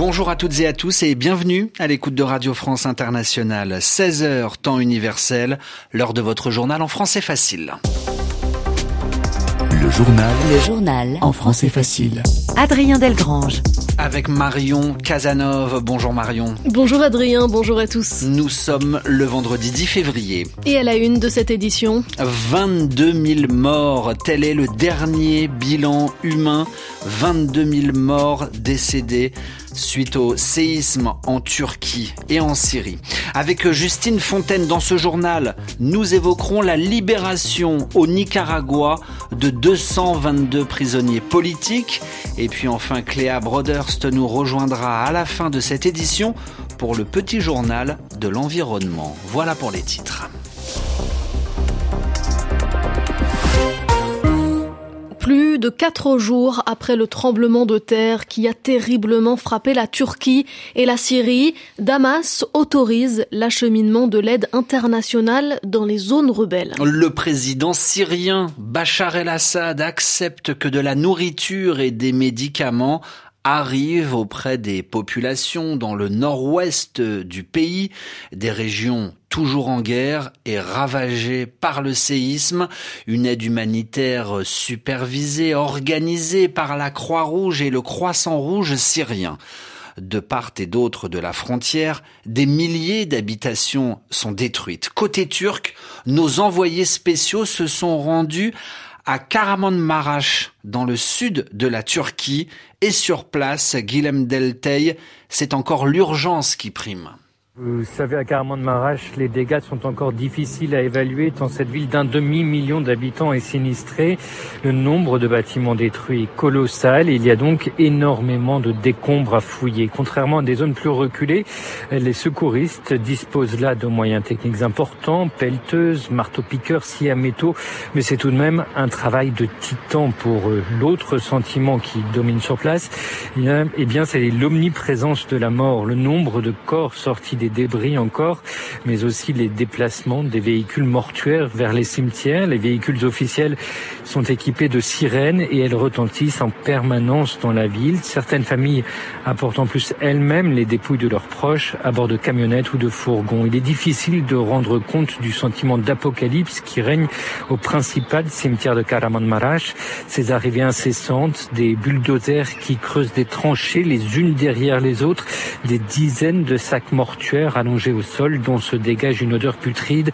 Bonjour à toutes et à tous et bienvenue à l'écoute de Radio France Internationale. 16h temps universel, l'heure de votre journal en français facile. Le journal. Le journal. En français facile. Adrien Delgrange. Avec Marion Casanov. Bonjour Marion. Bonjour Adrien, bonjour à tous. Nous sommes le vendredi 10 février. Et à la une de cette édition 22 000 morts. Tel est le dernier bilan humain. 22 000 morts décédés suite au séisme en Turquie et en Syrie. Avec Justine Fontaine dans ce journal, nous évoquerons la libération au Nicaragua de 222 prisonniers politiques. Et puis enfin, Cléa Broderst nous rejoindra à la fin de cette édition pour le petit journal de l'environnement. Voilà pour les titres. Plus de quatre jours après le tremblement de terre qui a terriblement frappé la Turquie et la Syrie, Damas autorise l'acheminement de l'aide internationale dans les zones rebelles. Le président syrien Bachar el-Assad accepte que de la nourriture et des médicaments arrivent auprès des populations dans le nord-ouest du pays, des régions toujours en guerre et ravagées par le séisme, une aide humanitaire supervisée, organisée par la Croix-Rouge et le Croissant Rouge syrien. De part et d'autre de la frontière, des milliers d'habitations sont détruites. Côté turc, nos envoyés spéciaux se sont rendus à Karamanmaraş, dans le sud de la Turquie, et sur place, Guilhem Deltey, c'est encore l'urgence qui prime. Vous savez, à de Marache, les dégâts sont encore difficiles à évaluer tant cette ville d'un demi-million d'habitants est sinistrée. Le nombre de bâtiments détruits est colossal. Il y a donc énormément de décombres à fouiller. Contrairement à des zones plus reculées, les secouristes disposent là de moyens techniques importants, pelleteuses, marteaux-piqueurs, scie à métaux, mais c'est tout de même un travail de titan pour. L'autre sentiment qui domine sur place, eh bien, c'est l'omniprésence de la mort, le nombre de corps sortis des débris encore, mais aussi les déplacements des véhicules mortuaires vers les cimetières. Les véhicules officiels sont équipés de sirènes et elles retentissent en permanence dans la ville. Certaines familles apportent en plus elles-mêmes les dépouilles de leurs proches à bord de camionnettes ou de fourgons. Il est difficile de rendre compte du sentiment d'apocalypse qui règne au principal cimetière de Karamanmaraş. Ces arrivées incessantes, des bulldozers qui creusent des tranchées les unes derrière les autres, des dizaines de sacs mortuaires allongés au sol dont se dégage une odeur putride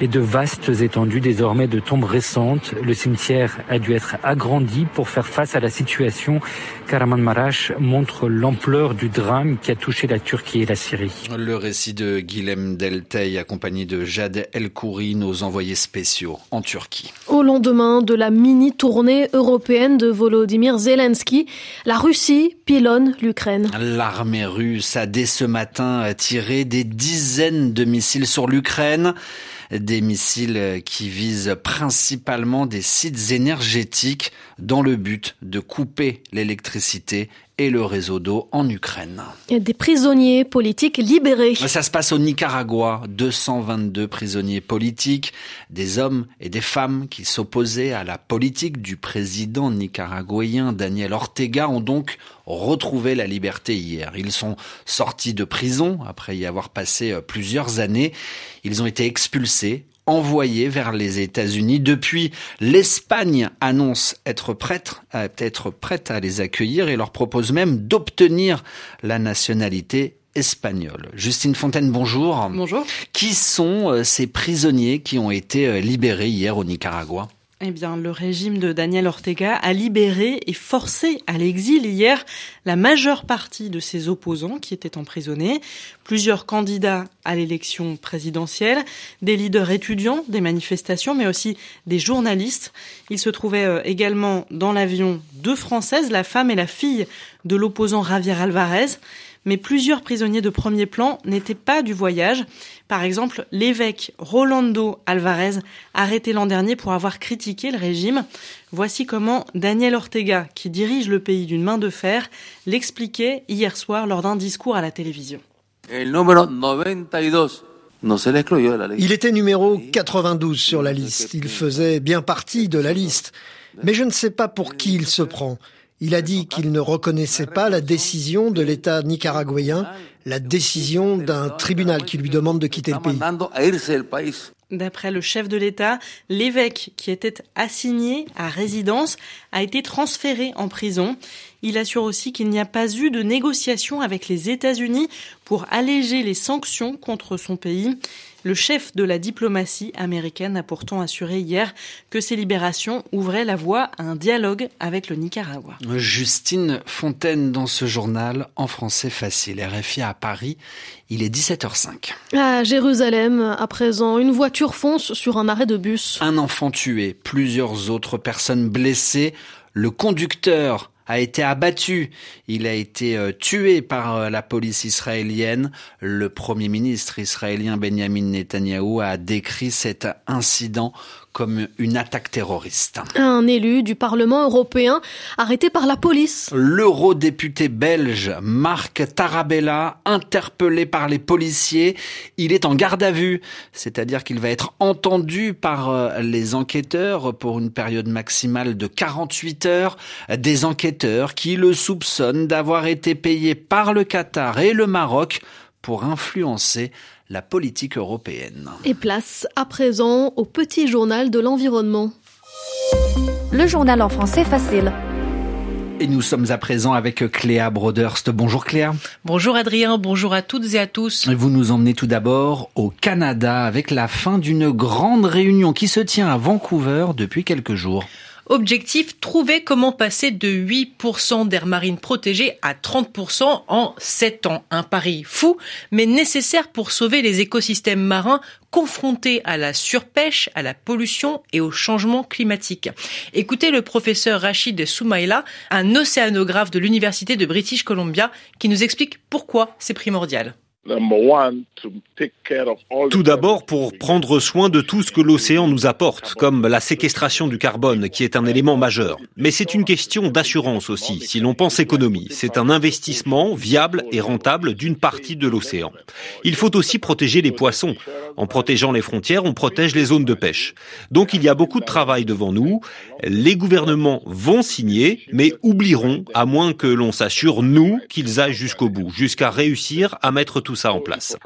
et de vastes étendues désormais de tombes récentes. Le cimetière a dû être agrandi pour faire face à la situation. Karaman montre l'ampleur du drame qui a touché la Turquie et la Syrie. Le récit de Guilhem Deltey accompagné de Jade El-Khouri, nos envoyés spéciaux en Turquie. Au lendemain de la mini-tournée européenne de Volodymyr Zelensky, la Russie pilonne l'Ukraine. L'armée russe a dès ce matin tiré des dizaines de missiles sur l'Ukraine des missiles qui visent principalement des sites énergétiques dans le but de couper l'électricité et le réseau d'eau en Ukraine. Des prisonniers politiques libérés. Ça se passe au Nicaragua. 222 prisonniers politiques, des hommes et des femmes qui s'opposaient à la politique du président nicaraguayen Daniel Ortega ont donc retrouvé la liberté hier. Ils sont sortis de prison après y avoir passé plusieurs années. Ils ont été expulsés envoyés vers les États-Unis. Depuis, l'Espagne annonce être prête, à, être prête à les accueillir et leur propose même d'obtenir la nationalité espagnole. Justine Fontaine, bonjour. Bonjour. Qui sont euh, ces prisonniers qui ont été euh, libérés hier au Nicaragua? Eh bien, le régime de Daniel Ortega a libéré et forcé à l'exil hier la majeure partie de ses opposants qui étaient emprisonnés, plusieurs candidats à l'élection présidentielle, des leaders étudiants des manifestations, mais aussi des journalistes. Il se trouvait euh, également dans l'avion deux Françaises, la femme et la fille de l'opposant Javier Alvarez mais plusieurs prisonniers de premier plan n'étaient pas du voyage. Par exemple, l'évêque Rolando Alvarez, arrêté l'an dernier pour avoir critiqué le régime. Voici comment Daniel Ortega, qui dirige le pays d'une main de fer, l'expliquait hier soir lors d'un discours à la télévision. Il était numéro 92 sur la liste. Il faisait bien partie de la liste. Mais je ne sais pas pour qui il se prend. Il a dit qu'il ne reconnaissait pas la décision de l'État nicaraguayen, la décision d'un tribunal qui lui demande de quitter le pays. D'après le chef de l'État, l'évêque qui était assigné à résidence a été transféré en prison. Il assure aussi qu'il n'y a pas eu de négociation avec les États-Unis pour alléger les sanctions contre son pays. Le chef de la diplomatie américaine a pourtant assuré hier que ces libérations ouvraient la voie à un dialogue avec le Nicaragua. Justine Fontaine dans ce journal en français facile. RFI à Paris, il est 17h05. À Jérusalem, à présent, une voiture fonce sur un arrêt de bus. Un enfant tué, plusieurs autres personnes blessées. Le conducteur a été abattu. Il a été euh, tué par euh, la police israélienne. Le premier ministre israélien Benjamin Netanyahu a décrit cet incident comme une attaque terroriste. Un élu du Parlement européen arrêté par la police. L'eurodéputé belge Marc Tarabella, interpellé par les policiers, il est en garde à vue, c'est-à-dire qu'il va être entendu par euh, les enquêteurs pour une période maximale de 48 heures, des enquêteurs qui le soupçonnent d'avoir été payés par le Qatar et le Maroc pour influencer la politique européenne. Et place à présent au petit journal de l'environnement. Le journal en français facile. Et nous sommes à présent avec Cléa Broderst. Bonjour Cléa. Bonjour Adrien, bonjour à toutes et à tous. Vous nous emmenez tout d'abord au Canada avec la fin d'une grande réunion qui se tient à Vancouver depuis quelques jours. Objectif, trouver comment passer de 8% d'air marine protégée à 30% en 7 ans. Un pari fou, mais nécessaire pour sauver les écosystèmes marins confrontés à la surpêche, à la pollution et au changement climatique. Écoutez le professeur Rachid Soumaïla, un océanographe de l'Université de British Columbia, qui nous explique pourquoi c'est primordial. Tout d'abord pour prendre soin de tout ce que l'océan nous apporte, comme la séquestration du carbone, qui est un élément majeur. Mais c'est une question d'assurance aussi, si l'on pense économie. C'est un investissement viable et rentable d'une partie de l'océan. Il faut aussi protéger les poissons. En protégeant les frontières, on protège les zones de pêche. Donc il y a beaucoup de travail devant nous. Les gouvernements vont signer, mais oublieront, à moins que l'on s'assure, nous, qu'ils aillent jusqu'au bout, jusqu'à réussir à mettre tout ça en place.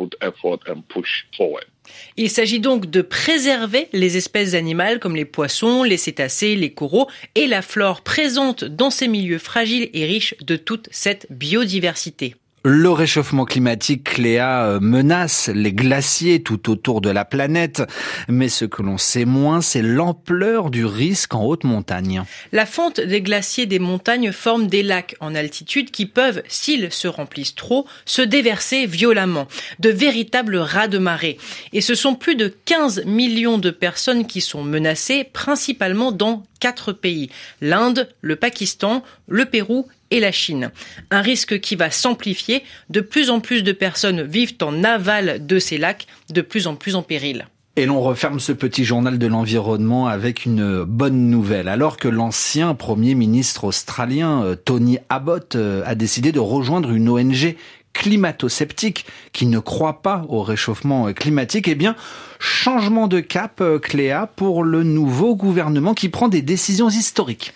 Il s'agit donc de préserver les espèces animales comme les poissons, les cétacés, les coraux et la flore présente dans ces milieux fragiles et riches de toute cette biodiversité. Le réchauffement climatique, Cléa, euh, menace les glaciers tout autour de la planète, mais ce que l'on sait moins, c'est l'ampleur du risque en haute montagne. La fonte des glaciers des montagnes forme des lacs en altitude qui peuvent, s'ils se remplissent trop, se déverser violemment, de véritables rats de marée. Et ce sont plus de 15 millions de personnes qui sont menacées, principalement dans quatre pays, l'Inde, le Pakistan, le Pérou et la Chine. Un risque qui va s'amplifier. De plus en plus de personnes vivent en aval de ces lacs, de plus en plus en péril. Et l'on referme ce petit journal de l'environnement avec une bonne nouvelle. Alors que l'ancien Premier ministre australien euh, Tony Abbott euh, a décidé de rejoindre une ONG climato-sceptique qui ne croit pas au réchauffement euh, climatique, eh bien, changement de cap, Cléa, pour le nouveau gouvernement qui prend des décisions historiques.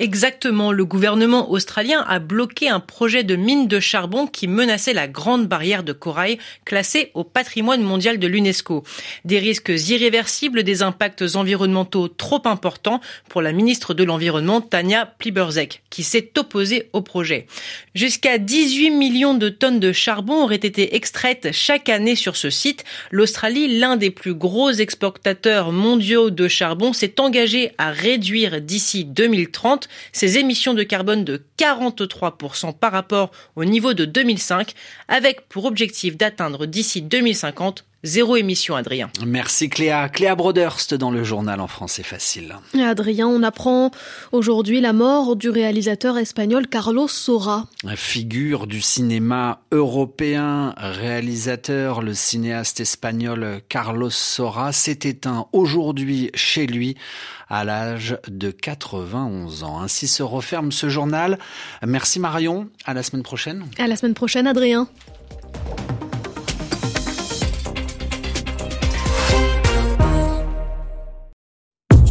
Exactement, le gouvernement australien a bloqué un projet de mine de charbon qui menaçait la grande barrière de corail classée au patrimoine mondial de l'UNESCO. Des risques irréversibles, des impacts environnementaux trop importants pour la ministre de l'Environnement Tania Pliberzek, qui s'est opposée au projet. Jusqu'à 18 millions de tonnes de charbon auraient été extraites chaque année sur ce site. L'Australie, l'un des plus gros exportateurs mondiaux de charbon, s'est engagé à réduire d'ici 2030 ses émissions de carbone de 43% par rapport au niveau de 2005, avec pour objectif d'atteindre d'ici 2050 Zéro émission, Adrien. Merci Cléa. Cléa Broderst dans le journal en français facile. Adrien, on apprend aujourd'hui la mort du réalisateur espagnol Carlos Sora. Figure du cinéma européen, réalisateur, le cinéaste espagnol Carlos Sora s'est éteint aujourd'hui chez lui à l'âge de 91 ans. Ainsi se referme ce journal. Merci Marion. À la semaine prochaine. À la semaine prochaine, Adrien.